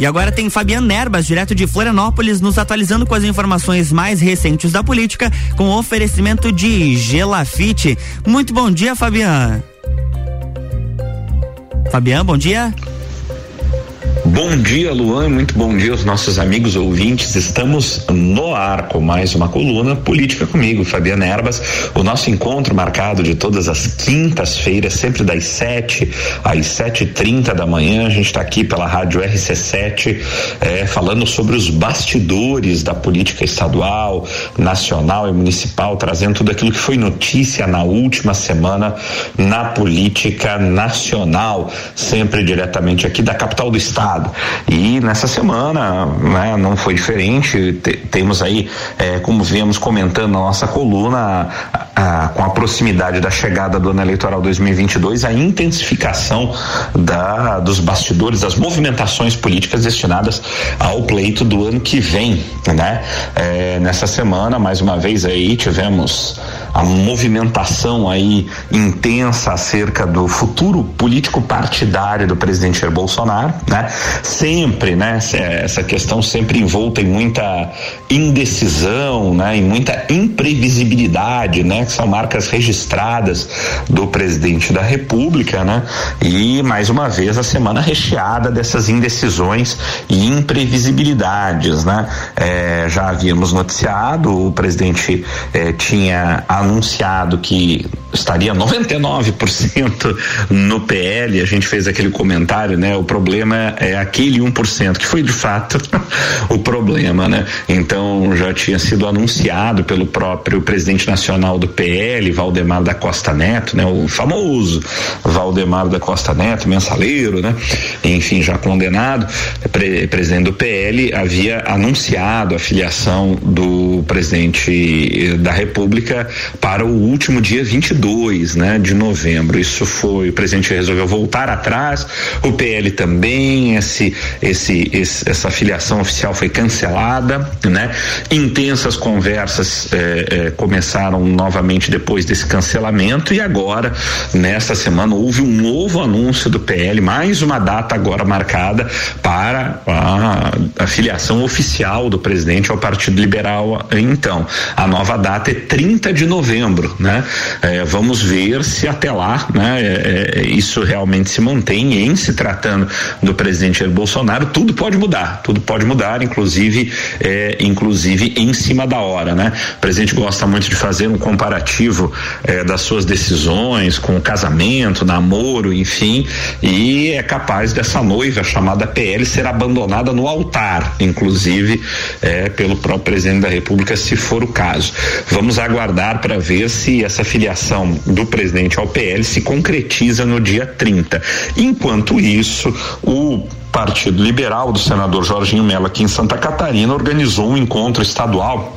E agora tem Fabiano Nerbas, direto de Florianópolis, nos atualizando com as informações mais recentes da política, com oferecimento de Gelafite. Muito bom dia, Fabiano. Fabiano, bom dia. Bom dia, Luan. Muito bom dia aos nossos amigos ouvintes. Estamos no ar com mais uma coluna Política comigo, Fabiana Erbas. O nosso encontro marcado de todas as quintas-feiras, sempre das 7 às sete e trinta da manhã. A gente está aqui pela rádio RC7, é, falando sobre os bastidores da política estadual, nacional e municipal, trazendo tudo aquilo que foi notícia na última semana na política nacional, sempre diretamente aqui da capital do estado E nessa semana, né, não foi diferente. T temos aí, é, como viemos comentando na nossa coluna, com a proximidade da chegada do ano eleitoral 2022, a intensificação da, dos bastidores, das movimentações políticas destinadas ao pleito do ano que vem, né? É, nessa semana, mais uma vez aí tivemos a movimentação aí intensa acerca do futuro político partidário do presidente Jair Bolsonaro, né? Sempre, né? Essa questão sempre envolta em muita indecisão, né? Em muita imprevisibilidade, né? Que são marcas registradas do presidente da República, né? E mais uma vez a semana recheada dessas indecisões e imprevisibilidades, né? É, já havíamos noticiado, o presidente eh, tinha anunciado que estaria 99% no PL, a gente fez aquele comentário, né? O problema é aquele 1%, que foi de fato o problema, né? Então já tinha sido anunciado pelo próprio presidente nacional do PL, Valdemar da Costa Neto, né? O famoso Valdemar da Costa Neto, mensaleiro, né? Enfim, já condenado, pre presidente do PL, havia anunciado a filiação do presidente da República para o último dia 22, né, de novembro. Isso foi o presidente resolveu voltar atrás, o PL também, esse, esse, esse essa filiação oficial foi cancelada, né? Intensas conversas eh, eh, começaram novamente depois desse cancelamento e agora nesta semana houve um novo anúncio do PL, mais uma data agora marcada para a, a filiação oficial do presidente ao Partido Liberal. Então, a nova data é 30 de novembro né? É, vamos ver se até lá, né? É, é, isso realmente se mantém em se tratando do presidente Bolsonaro, tudo pode mudar, tudo pode mudar, inclusive, é, inclusive em cima da hora, né? O presidente gosta muito de fazer um comparativo é, das suas decisões com casamento, namoro, enfim, e é capaz dessa noiva chamada PL ser abandonada no altar, inclusive é, pelo próprio presidente da República, se for o caso. Vamos aguardar para ver se essa filiação do presidente ao PL se concretiza no dia 30. Enquanto isso, o Partido Liberal do senador Jorginho Mello aqui em Santa Catarina organizou um encontro estadual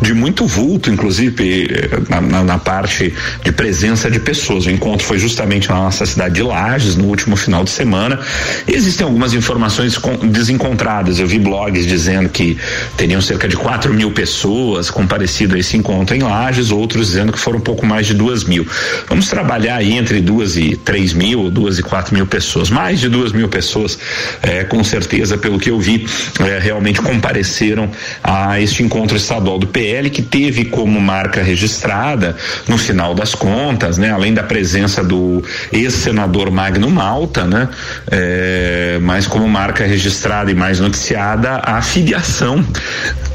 de muito vulto, inclusive na, na, na, parte de presença de pessoas. O encontro foi justamente na nossa cidade de Lages no último final de semana. E existem algumas informações desencontradas. Eu vi blogs dizendo que teriam cerca de 4 mil pessoas comparecido a esse encontro em Lages, outros dizendo que foram um pouco mais de duas mil. Vamos trabalhar aí entre duas e três mil, duas e quatro mil pessoas, mais de duas mil pessoas é, com certeza, pelo que eu vi, é, realmente compareceram a este encontro estadual do PL, que teve como marca registrada, no final das contas, né, além da presença do ex-senador Magno Malta, né, é, mas como marca registrada e mais noticiada, a filiação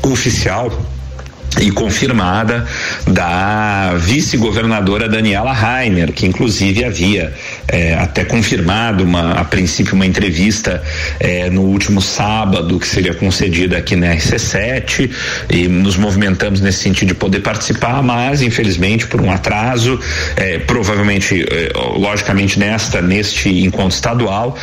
oficial e confirmada da vice-governadora Daniela Rainer, que inclusive havia é, até confirmado uma, a princípio uma entrevista é, no último sábado que seria concedida aqui na RC7 e nos movimentamos nesse sentido de poder participar, mas infelizmente por um atraso, é, provavelmente, logicamente nesta neste encontro estadual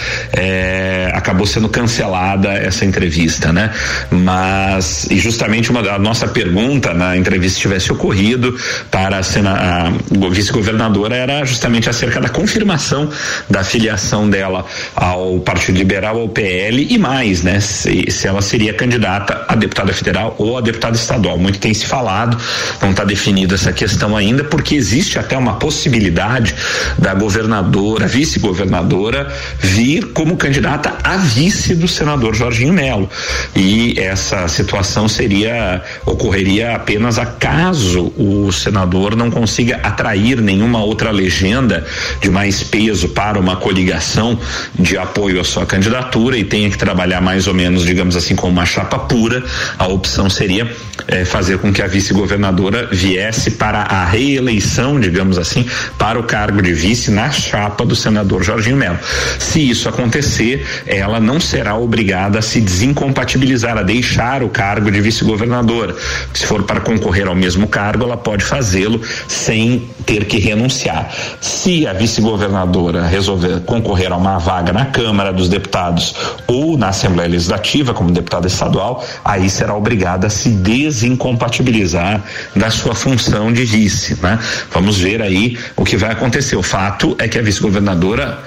acabou sendo cancelada essa entrevista, né? Mas e justamente uma da nossa pergunta na entrevista tivesse ocorrido para a, a vice-governadora era justamente acerca da confirmação da filiação dela ao Partido Liberal, ao PL e mais, né? Se, se ela seria candidata a deputada federal ou a deputada estadual. Muito tem se falado, não está definida essa questão ainda, porque existe até uma possibilidade da governadora, vice-governadora, vir como candidata a vice do senador Jorginho Melo. E essa situação seria ocorreria apenas a caso o senador não consiga atrair nenhuma outra legenda de mais peso para uma coligação de apoio à sua candidatura e tenha que trabalhar mais ou menos, digamos assim, com uma chapa pura, a opção seria eh, fazer com que a vice-governadora viesse para a reeleição, digamos assim, para o cargo de vice na chapa do senador Jorginho Melo. Se isso acontecer, ela não será obrigada a se desincompatibilizar, a deixar o cargo de vice-governadora. Se for para concorrer ao mesmo cargo, ela pode fazê-lo sem ter que renunciar. Se a vice-governadora resolver concorrer a uma vaga na Câmara dos Deputados ou na Assembleia Legislativa como deputada estadual, aí será obrigada a se desincompatibilizar da sua função de vice, né? Vamos ver aí o que vai acontecer. O fato é que a vice-governadora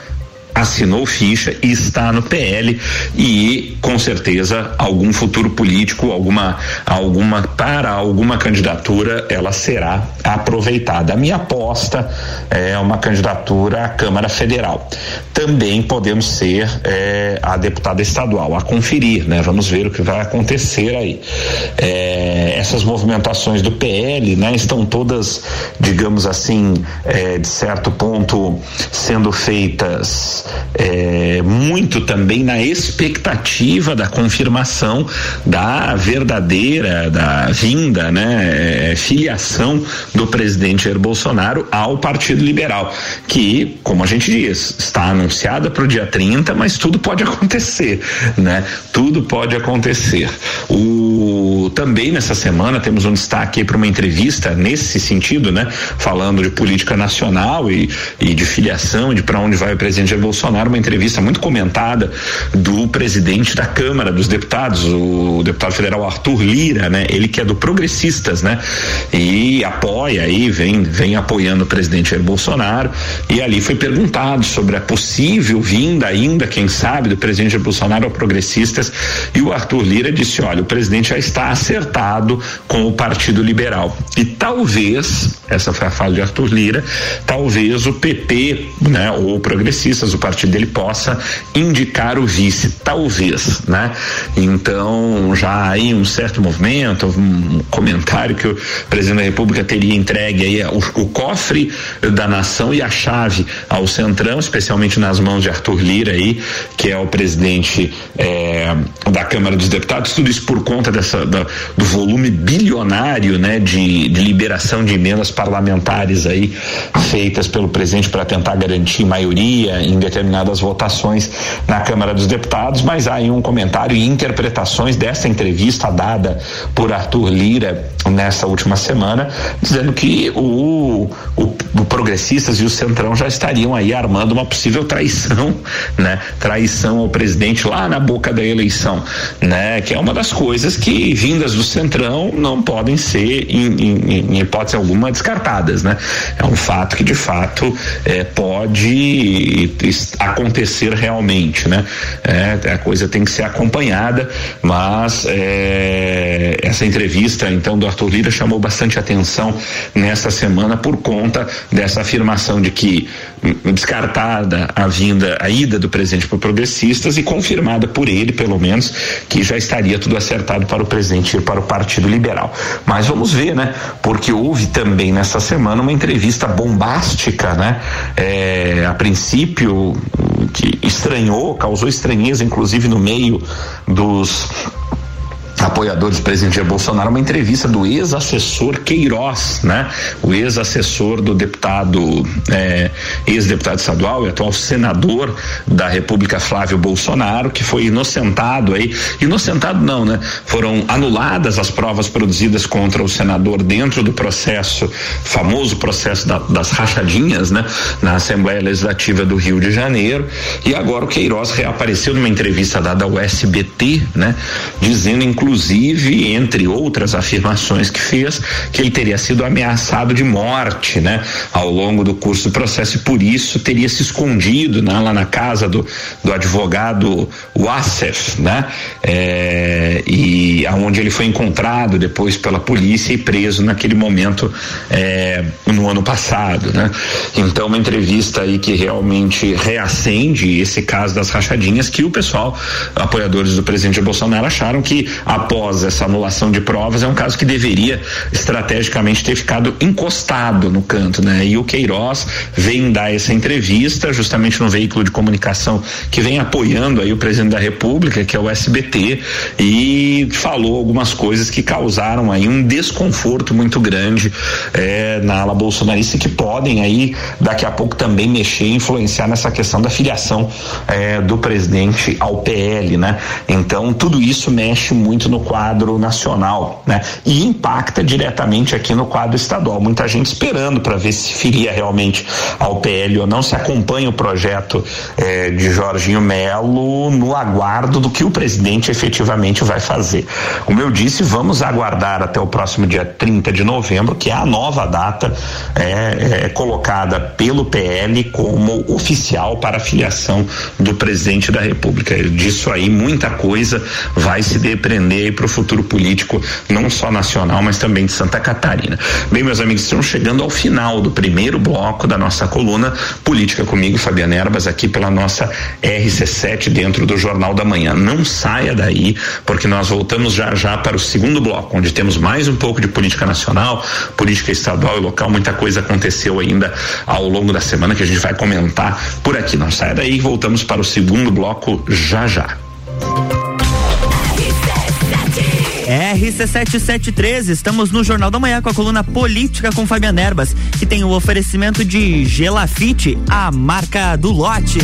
assinou ficha e está no PL e com certeza algum futuro político, alguma alguma para alguma candidatura ela será aproveitada. A minha aposta é uma candidatura à Câmara Federal. Também podemos ser é, a deputada estadual, a conferir, né? Vamos ver o que vai acontecer aí. É, essas movimentações do PL, né? Estão todas, digamos assim, é, de certo ponto sendo feitas é, muito também na expectativa da confirmação da verdadeira, da vinda, né, é, filiação do presidente Jair Bolsonaro ao Partido Liberal, que, como a gente diz, está anunciada para o dia 30, mas tudo pode acontecer, né? Tudo pode acontecer. O também nessa semana temos um destaque para uma entrevista nesse sentido, né? Falando de política nacional e, e de filiação, de para onde vai o presidente Jair Bolsonaro, uma entrevista muito comentada do presidente da Câmara dos Deputados, o deputado federal Arthur Lira, né? Ele que é do Progressistas, né? E apoia aí, vem, vem apoiando o presidente Jair Bolsonaro. E ali foi perguntado sobre a possível vinda ainda, quem sabe, do presidente Jair Bolsonaro ao Progressistas. E o Arthur Lira disse: olha, o presidente já está acertado com o Partido Liberal. E talvez, essa foi a fala de Arthur Lira, talvez o PP, né? Ou Progressistas, o partido dele possa indicar o vice, talvez, né? Então, já aí um certo movimento, um comentário que o presidente da República teria entregue aí o, o cofre da nação e a chave ao Centrão, especialmente nas mãos de Arthur Lira aí, que é o presidente é, da Câmara dos Deputados, tudo isso por conta dessa da, do volume bilionário, né, de, de liberação de emendas parlamentares aí feitas pelo presidente para tentar garantir maioria em determinadas votações na Câmara dos Deputados, mas há aí um comentário e interpretações dessa entrevista dada por Arthur Lira nessa última semana, dizendo que o, o, o Progressistas e o Centrão já estariam aí armando uma possível traição, né? Traição ao presidente lá na boca da eleição, né? Que é uma das coisas que vindas do Centrão não podem ser em, em, em hipótese alguma descartadas, né? É um fato que de fato é, pode acontecer realmente, né? É, a coisa tem que ser acompanhada, mas é, essa entrevista então do Arthur Lira chamou bastante atenção nessa semana por conta dessa afirmação de que hum, descartada a vinda, a ida do presidente por progressistas e confirmada por ele, pelo menos, que já estaria tudo acertado para o presidente ir para o Partido Liberal. Mas vamos ver, né? Porque houve também nessa semana uma entrevista bombástica, né? É, a princípio que estranhou, causou estranheza, inclusive no meio dos apoiadores do presidente Jair Bolsonaro uma entrevista do ex-assessor Queiroz, né? O ex-assessor do deputado, é, ex-deputado estadual e atual senador da República Flávio Bolsonaro, que foi inocentado aí, inocentado não, né? Foram anuladas as provas produzidas contra o senador dentro do processo, famoso processo da, das rachadinhas, né? Na Assembleia Legislativa do Rio de Janeiro, e agora o Queiroz reapareceu numa entrevista dada ao SBT, né? Dizendo inclusive inclusive, entre outras afirmações que fez, que ele teria sido ameaçado de morte, né, ao longo do curso do processo e por isso teria se escondido né, lá na casa do, do advogado Wassef, né, é, e aonde ele foi encontrado depois pela polícia e preso naquele momento é, no ano passado, né. Então, uma entrevista aí que realmente reacende esse caso das rachadinhas que o pessoal, apoiadores do presidente Bolsonaro, acharam que após essa anulação de provas é um caso que deveria estrategicamente ter ficado encostado no canto, né? E o Queiroz vem dar essa entrevista justamente no veículo de comunicação que vem apoiando aí o presidente da República, que é o SBT, e falou algumas coisas que causaram aí um desconforto muito grande eh, na ala bolsonarista que podem aí daqui a pouco também mexer, influenciar nessa questão da filiação eh, do presidente ao PL, né? Então tudo isso mexe muito no quadro nacional, né? E impacta diretamente aqui no quadro estadual. Muita gente esperando para ver se filia realmente ao PL ou não, se acompanha o projeto eh, de Jorginho Melo no aguardo do que o presidente efetivamente vai fazer. Como eu disse, vamos aguardar até o próximo dia 30 de novembro, que é a nova data é, é colocada pelo PL como oficial para a filiação do presidente da República. Disso aí, muita coisa vai se depreender para o futuro político, não só nacional, mas também de Santa Catarina. Bem, meus amigos, estamos chegando ao final do primeiro bloco da nossa coluna Política comigo, Fabiana Erbas, aqui pela nossa RC7 dentro do Jornal da Manhã. Não saia daí, porque nós voltamos já já para o segundo bloco, onde temos mais um pouco de política nacional, política estadual e local. Muita coisa aconteceu ainda ao longo da semana que a gente vai comentar por aqui. Não saia daí, voltamos para o segundo bloco já já. RC7713, estamos no Jornal da Manhã com a coluna Política com Fabiana Erbas, que tem o oferecimento de Gelafite, a marca do lote.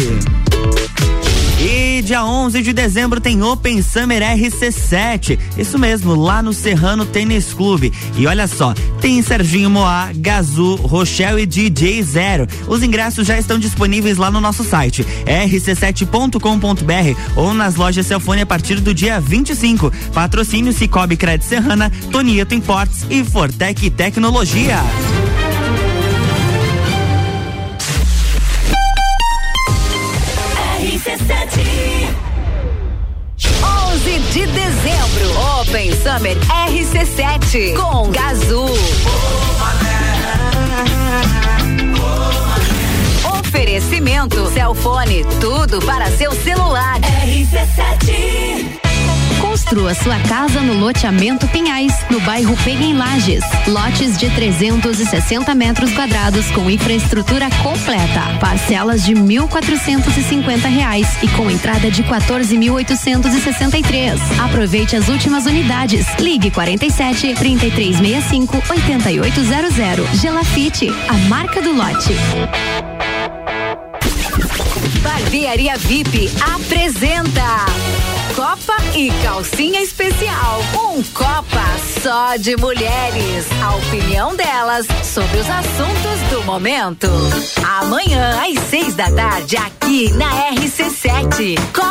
E dia 11 de dezembro tem Open Summer RC7. Isso mesmo, lá no Serrano Tênis Clube. E olha só, tem Serginho Moá, Gazu, Rochelle e DJ Zero. Os ingressos já estão disponíveis lá no nosso site rc7.com.br ou nas lojas Celfone a partir do dia 25. Patrocínio Cicobi Cred Serrana, Tonieto Imports e Fortec Tecnologia. De dezembro, Open Summer RC7 com Gazul. Oferecimento Celfone, tudo para seu celular. RC7 Construa sua casa no loteamento Pinhais, no bairro Pega em Lages. Lotes de 360 metros quadrados com infraestrutura completa. Parcelas de 1.450 reais e com entrada de 14.863. Aproveite as últimas unidades. Ligue 47 3365 8800. Gelafite, a marca do lote. Barbearia VIP apresenta Copa e Calcinha Especial. Um Copa só de mulheres. A opinião delas sobre os assuntos do momento. Amanhã, às seis da tarde, aqui na RC7. Copa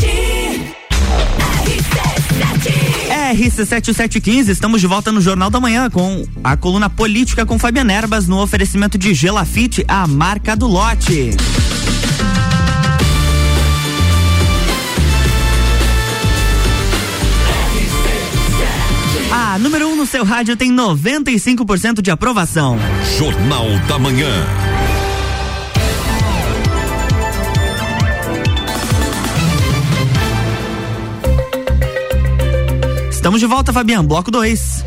RC7715, estamos de volta no Jornal da Manhã com a coluna política com Fabiana Erbas no oferecimento de Gelafite, a marca do lote. A número 1 um no seu rádio tem 95% de aprovação. Jornal da Manhã. Estamos de volta, Fabiano. Bloco 2.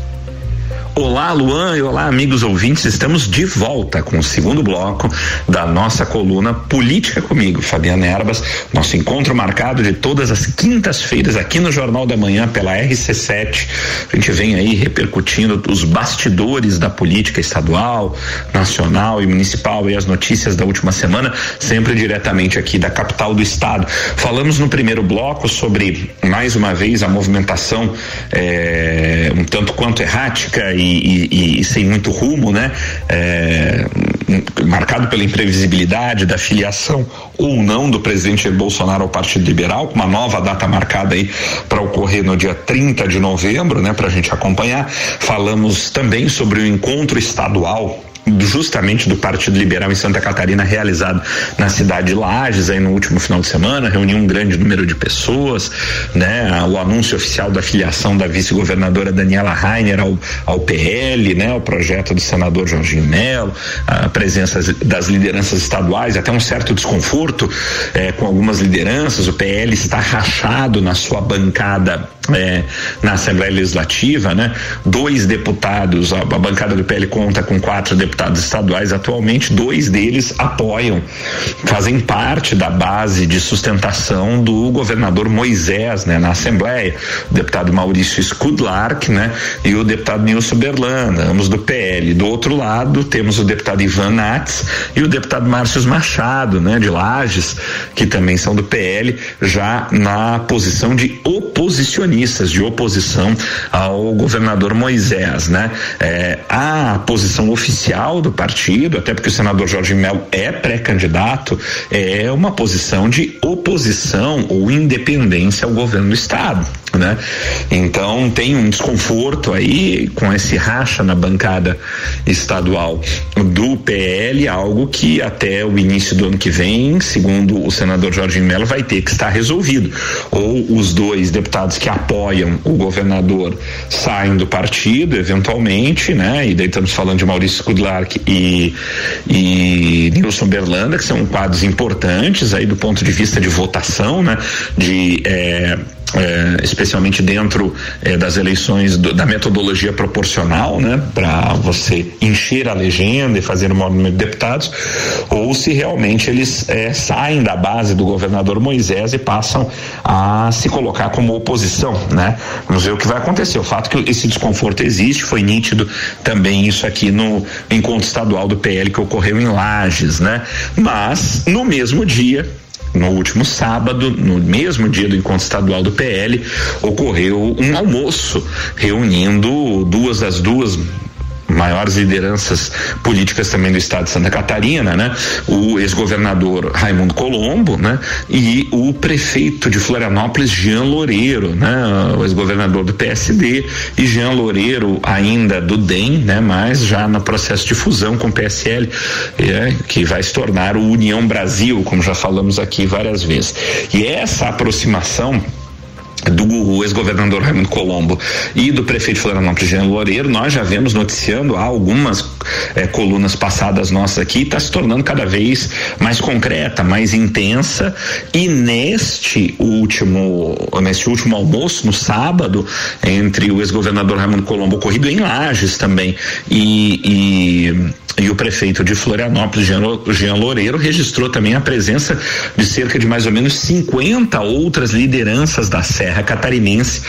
Olá, Luan, e olá, amigos ouvintes. Estamos de volta com o segundo bloco da nossa coluna Política Comigo, Fabiana Erbas. Nosso encontro marcado de todas as quintas-feiras aqui no Jornal da Manhã pela RC7. A gente vem aí repercutindo os bastidores da política estadual, nacional e municipal e as notícias da última semana, sempre diretamente aqui da capital do estado. Falamos no primeiro bloco sobre, mais uma vez, a movimentação eh, um tanto quanto errática e e, e, sem muito rumo, né? É, marcado pela imprevisibilidade da filiação ou não do presidente Bolsonaro ao Partido Liberal, com uma nova data marcada aí para ocorrer no dia 30 de novembro, né, para a gente acompanhar. Falamos também sobre o encontro estadual justamente do Partido Liberal em Santa Catarina realizado na cidade de Lages aí no último final de semana, reuniu um grande número de pessoas, né? O anúncio oficial da filiação da vice-governadora Daniela Rainer ao, ao PL, né? O projeto do senador Jorginho Melo, a presença das lideranças estaduais, até um certo desconforto eh, com algumas lideranças, o PL está rachado na sua bancada é, na Assembleia Legislativa, né? Dois deputados, a, a, bancada do PL conta com quatro deputados estaduais atualmente, dois deles apoiam, fazem parte da base de sustentação do governador Moisés, né? Na Assembleia, o deputado Maurício Skudlark, né? E o deputado Nilson Berlanda, ambos do PL. Do outro lado, temos o deputado Ivan Nats e o deputado Márcio Machado, né? De Lages, que também são do PL, já na posição de oposicionista de oposição ao governador Moisés, né? É, a posição oficial do partido, até porque o senador Jorge Melo é pré-candidato, é uma posição de oposição ou independência ao governo do estado né? Então tem um desconforto aí com esse racha na bancada estadual do PL, algo que até o início do ano que vem, segundo o senador Jorge Mello, vai ter que estar resolvido. Ou os dois deputados que apoiam o governador saem do partido, eventualmente, né? E daí estamos falando de Maurício Kudlark e, e Nilson Berlanda, que são quadros importantes aí do ponto de vista de votação, né? De eh, é, especialmente dentro é, das eleições do, da metodologia proporcional, né, para você encher a legenda e fazer um número de deputados, ou se realmente eles é, saem da base do governador Moisés e passam a se colocar como oposição, né? Vamos ver o que vai acontecer. O fato que esse desconforto existe foi nítido também isso aqui no encontro estadual do PL que ocorreu em Lages, né? Mas no mesmo dia no último sábado, no mesmo dia do encontro estadual do PL, ocorreu um almoço reunindo duas das duas maiores lideranças políticas também do estado de Santa Catarina, né? O ex-governador Raimundo Colombo, né? E o prefeito de Florianópolis, Jean Loureiro, né? O ex-governador do PSD e Jean Loureiro ainda do DEM, né? Mas já no processo de fusão com o PSL, é, que vai se tornar o União Brasil, como já falamos aqui várias vezes. E essa aproximação do ex-governador Raimundo Colombo e do prefeito Florianópolis, Jean Loureiro, nós já vemos noticiando há algumas eh, colunas passadas nossas aqui, está se tornando cada vez mais concreta, mais intensa. E neste último, neste último almoço, no sábado, entre o ex-governador Raimundo Colombo, ocorrido em Lages também, e, e e o prefeito de Florianópolis, Jean Loureiro, registrou também a presença de cerca de mais ou menos 50 outras lideranças da Serra Catarinense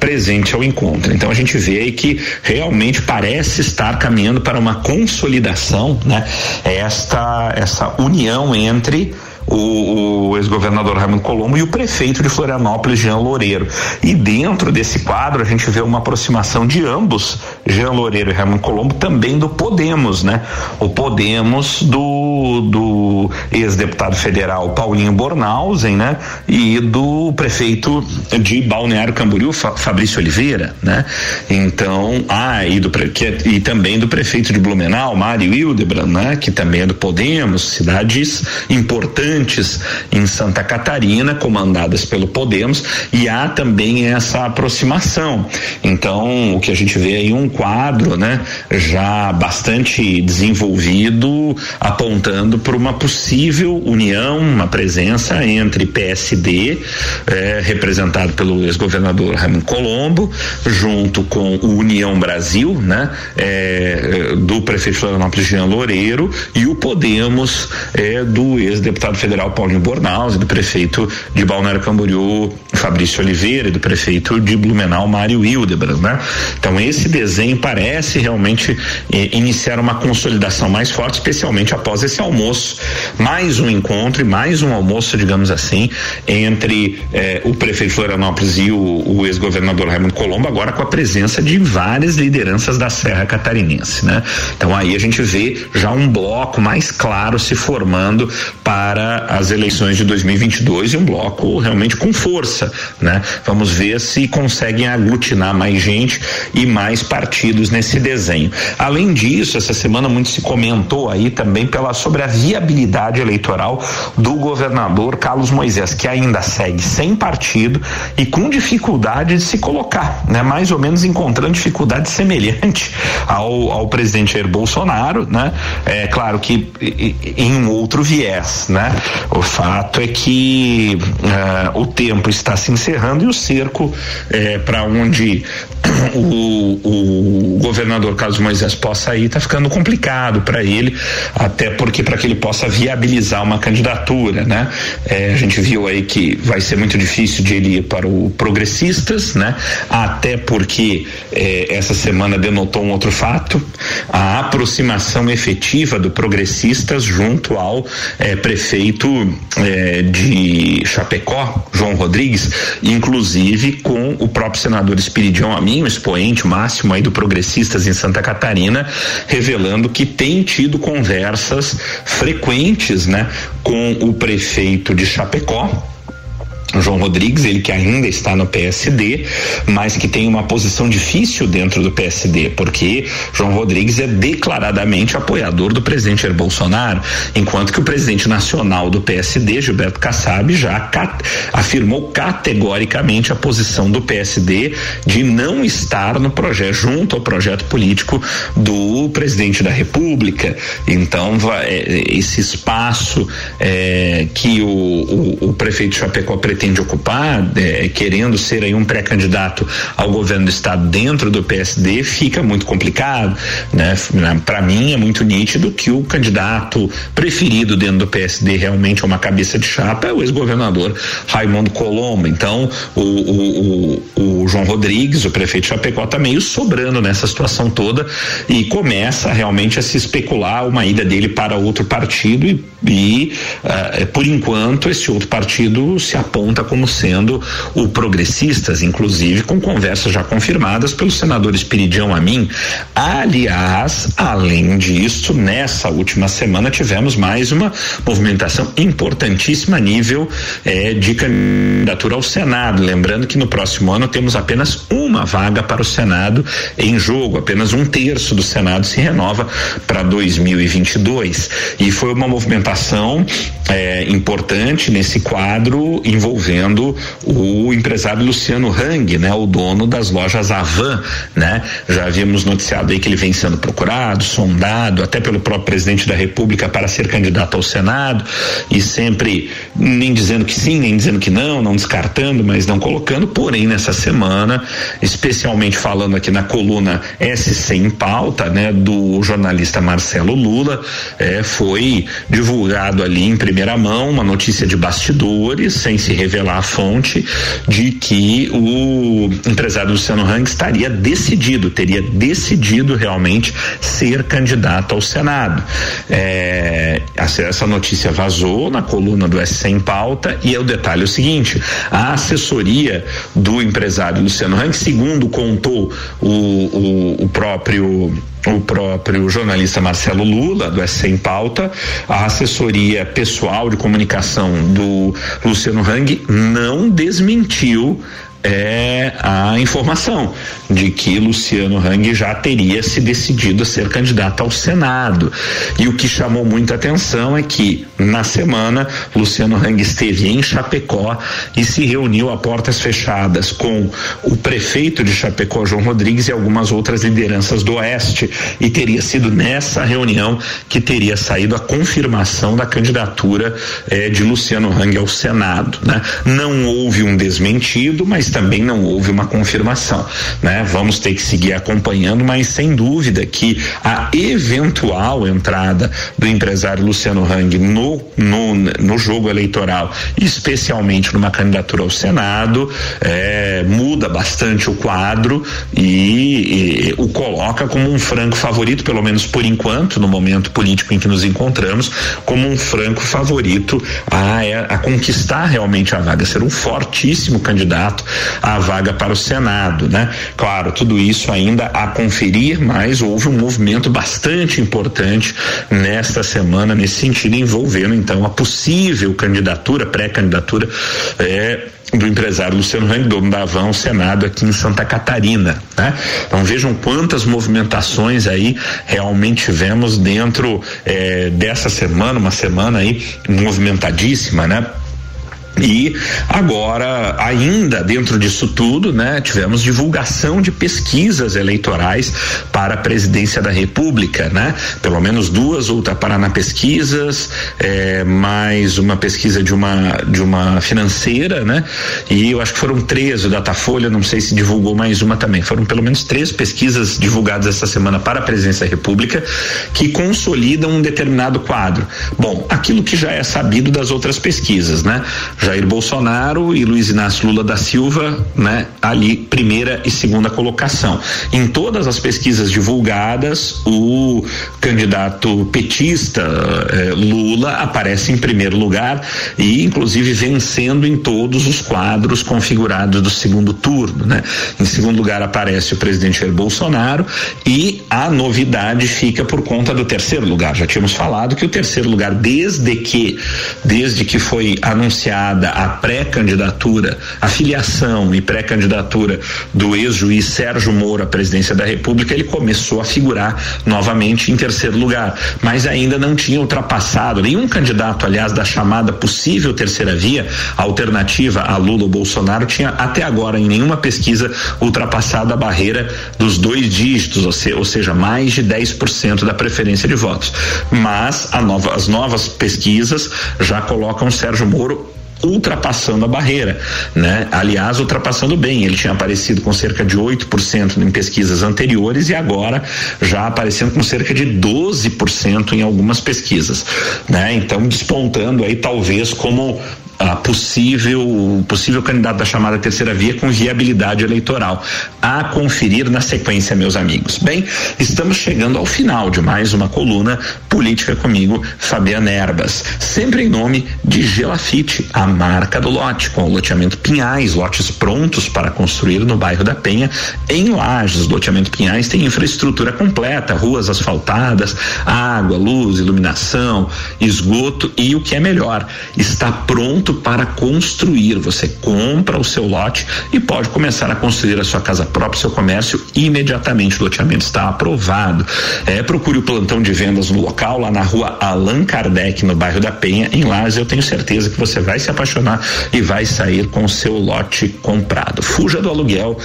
presente ao encontro. Então a gente vê aí que realmente parece estar caminhando para uma consolidação, né? Esta essa união entre o, o ex-governador Raimundo Colombo e o prefeito de Florianópolis, Jean Loureiro. E dentro desse quadro a gente vê uma aproximação de ambos, Jean Loureiro e Raimundo Colombo, também do Podemos, né? O Podemos do, do ex-deputado federal Paulinho Bornhausen, né? E do prefeito de Balneário Camboriú, Fabrício Oliveira, né? Então, ah, e, do, que, é, e também do prefeito de Blumenau, Mário Hildebrand, né? Que também é do Podemos, cidades importantes em Santa Catarina, comandadas pelo Podemos, e há também essa aproximação. Então, o que a gente vê aí um quadro, né, já bastante desenvolvido, apontando para uma possível união, uma presença entre PSD, eh, representado pelo ex-governador Raimundo Colombo, junto com o União Brasil, né, eh, do prefeito Florianópolis Jean Loureiro e o Podemos eh, do ex-deputado federal Paulinho Bornaus do prefeito de Balneário Camboriú Fabrício Oliveira e do prefeito de Blumenau Mário Hildebrand, né? Então esse desenho parece realmente eh, iniciar uma consolidação mais forte, especialmente após esse almoço, mais um encontro e mais um almoço, digamos assim, entre eh, o prefeito Florianópolis e o, o ex-governador Raimundo Colombo, agora com a presença de várias lideranças da Serra Catarinense, né? Então aí a gente vê já um bloco mais claro se formando para as eleições de 2022 e um bloco realmente com força, né? Vamos ver se conseguem aglutinar mais gente e mais partidos nesse desenho. Além disso, essa semana muito se comentou aí também pela sobre a viabilidade eleitoral do governador Carlos Moisés, que ainda segue sem partido e com dificuldade de se colocar, né? Mais ou menos encontrando dificuldade semelhante ao, ao presidente Jair Bolsonaro, né? É claro que em um outro viés, né? O fato é que uh, o tempo está se encerrando e o cerco é, para onde o, o, governador Carlos Moisés possa ir está ficando complicado para ele, até porque para que ele possa viabilizar uma candidatura, né? É, a gente viu aí que vai ser muito difícil de ele ir para o Progressistas, né? Até porque é, essa semana denotou um outro fato, a aproximação efetiva do Progressistas junto ao é, prefeito é, de Chapecó, João Rodrigues, inclusive com o próprio senador Espiridião um expoente máximo aí do Progressistas em Santa Catarina, revelando que tem tido conversas frequentes, né, com o prefeito de Chapecó, João Rodrigues, ele que ainda está no PSD, mas que tem uma posição difícil dentro do PSD, porque João Rodrigues é declaradamente apoiador do presidente Jair Bolsonaro, enquanto que o presidente nacional do PSD, Gilberto Kassab, já cat afirmou categoricamente a posição do PSD de não estar no projeto, junto ao projeto político do presidente da República. Então, é, esse espaço é, que o, o, o prefeito Chapecó pretende pretende ocupar, é, querendo ser aí um pré-candidato ao governo do estado dentro do PSD, fica muito complicado, né? Para mim é muito nítido que o candidato preferido dentro do PSD realmente é uma cabeça de chapa é o ex-governador Raimundo Colombo. Então o, o, o, o João Rodrigues, o prefeito de Chapecó, tá meio sobrando nessa situação toda e começa realmente a se especular uma ida dele para outro partido e, e uh, por enquanto esse outro partido se aponta aponta como sendo o progressistas, inclusive com conversas já confirmadas pelo senador Espiridião Amin. Aliás, além disso, nessa última semana tivemos mais uma movimentação importantíssima a nível eh, de candidatura ao Senado. Lembrando que no próximo ano temos apenas uma vaga para o Senado em jogo, apenas um terço do Senado se renova para 2022. E foi uma movimentação eh, importante nesse quadro envolvendo envolvendo o empresário Luciano Hang, né, o dono das lojas Avan, né? Já havíamos noticiado aí que ele vem sendo procurado, sondado, até pelo próprio presidente da República para ser candidato ao Senado e sempre nem dizendo que sim, nem dizendo que não, não descartando, mas não colocando. Porém, nessa semana, especialmente falando aqui na coluna SC em pauta, né, do jornalista Marcelo Lula, é, foi divulgado ali em primeira mão uma notícia de bastidores, sem se revelar revelar a fonte de que o empresário Luciano Hang estaria decidido, teria decidido realmente ser candidato ao Senado. É, essa notícia vazou na coluna do SC em pauta e é o detalhe é o seguinte: a assessoria do empresário Luciano Hang, segundo contou o, o, o próprio o próprio jornalista Marcelo Lula, do SC em Pauta, a assessoria pessoal de comunicação do Luciano Hang não desmentiu é a informação de que Luciano Hang já teria se decidido a ser candidato ao Senado. E o que chamou muita atenção é que, na semana, Luciano Hang esteve em Chapecó e se reuniu a portas fechadas com o prefeito de Chapecó, João Rodrigues, e algumas outras lideranças do Oeste. E teria sido nessa reunião que teria saído a confirmação da candidatura eh, de Luciano Hang ao Senado. Né? Não houve um desmentido, mas também não houve uma confirmação, né? Vamos ter que seguir acompanhando, mas sem dúvida que a eventual entrada do empresário Luciano Hang no, no, no jogo eleitoral, especialmente numa candidatura ao Senado, é, muda bastante o quadro e, e o coloca como um franco favorito, pelo menos por enquanto, no momento político em que nos encontramos, como um franco favorito a, a conquistar realmente a vaga, ser um fortíssimo candidato a vaga para o Senado, né? Claro, tudo isso ainda a conferir, mas houve um movimento bastante importante nesta semana nesse sentido, envolvendo então a possível candidatura, pré-candidatura é, do empresário Luciano Hang, da Avão Senado aqui em Santa Catarina, né? Então vejam quantas movimentações aí realmente tivemos dentro eh, dessa semana, uma semana aí movimentadíssima, né? E agora, ainda dentro disso tudo, né, tivemos divulgação de pesquisas eleitorais para a presidência da República, né? Pelo menos duas Ultra Paraná pesquisas, é, mais uma pesquisa de uma de uma financeira, né? E eu acho que foram três, o Datafolha, não sei se divulgou mais uma também. Foram pelo menos três pesquisas divulgadas essa semana para a presidência da República que consolidam um determinado quadro. Bom, aquilo que já é sabido das outras pesquisas, né? Jair Bolsonaro e Luiz Inácio Lula da Silva, né, ali primeira e segunda colocação. Em todas as pesquisas divulgadas, o candidato petista eh, Lula aparece em primeiro lugar e inclusive vencendo em todos os quadros configurados do segundo turno, né? Em segundo lugar aparece o presidente Jair Bolsonaro e a novidade fica por conta do terceiro lugar. Já tínhamos falado que o terceiro lugar desde que desde que foi anunciado a pré-candidatura, a filiação e pré-candidatura do ex-juiz Sérgio Moro à presidência da República, ele começou a figurar novamente em terceiro lugar, mas ainda não tinha ultrapassado nenhum candidato, aliás, da chamada possível terceira via, alternativa a Lula ou Bolsonaro, tinha até agora em nenhuma pesquisa ultrapassado a barreira dos dois dígitos, ou, se, ou seja, mais de 10% da preferência de votos. Mas nova, as novas pesquisas já colocam Sérgio Moro ultrapassando a barreira, né? Aliás, ultrapassando bem, ele tinha aparecido com cerca de 8% em pesquisas anteriores e agora já aparecendo com cerca de 12% em algumas pesquisas, né? Então, despontando aí talvez como a possível possível candidato da chamada terceira via com viabilidade eleitoral a conferir na sequência meus amigos. Bem estamos chegando ao final de mais uma coluna política comigo Fabiana Erbas. Sempre em nome de Gelafite a marca do lote com o loteamento Pinhais lotes prontos para construir no bairro da Penha. Em Lages loteamento Pinhais tem infraestrutura completa ruas asfaltadas água luz iluminação esgoto e o que é melhor está pronto para construir. Você compra o seu lote e pode começar a construir a sua casa própria, seu comércio imediatamente. O loteamento está aprovado. É, procure o plantão de vendas no local, lá na rua Allan Kardec, no bairro da Penha, em Lages. Eu tenho certeza que você vai se apaixonar e vai sair com o seu lote comprado. Fuja do aluguel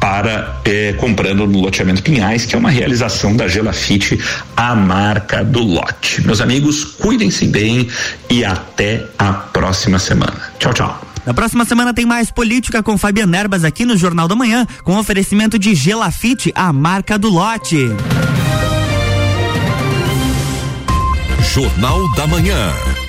para eh, comprando no loteamento Pinhais, que é uma realização da Gelafite, a marca do lote. Meus amigos, cuidem-se bem e até a próxima semana. Tchau, tchau. Na próxima semana tem mais política com Fabiana Erbas aqui no Jornal da Manhã, com oferecimento de Gelafite, a marca do lote. Jornal da Manhã.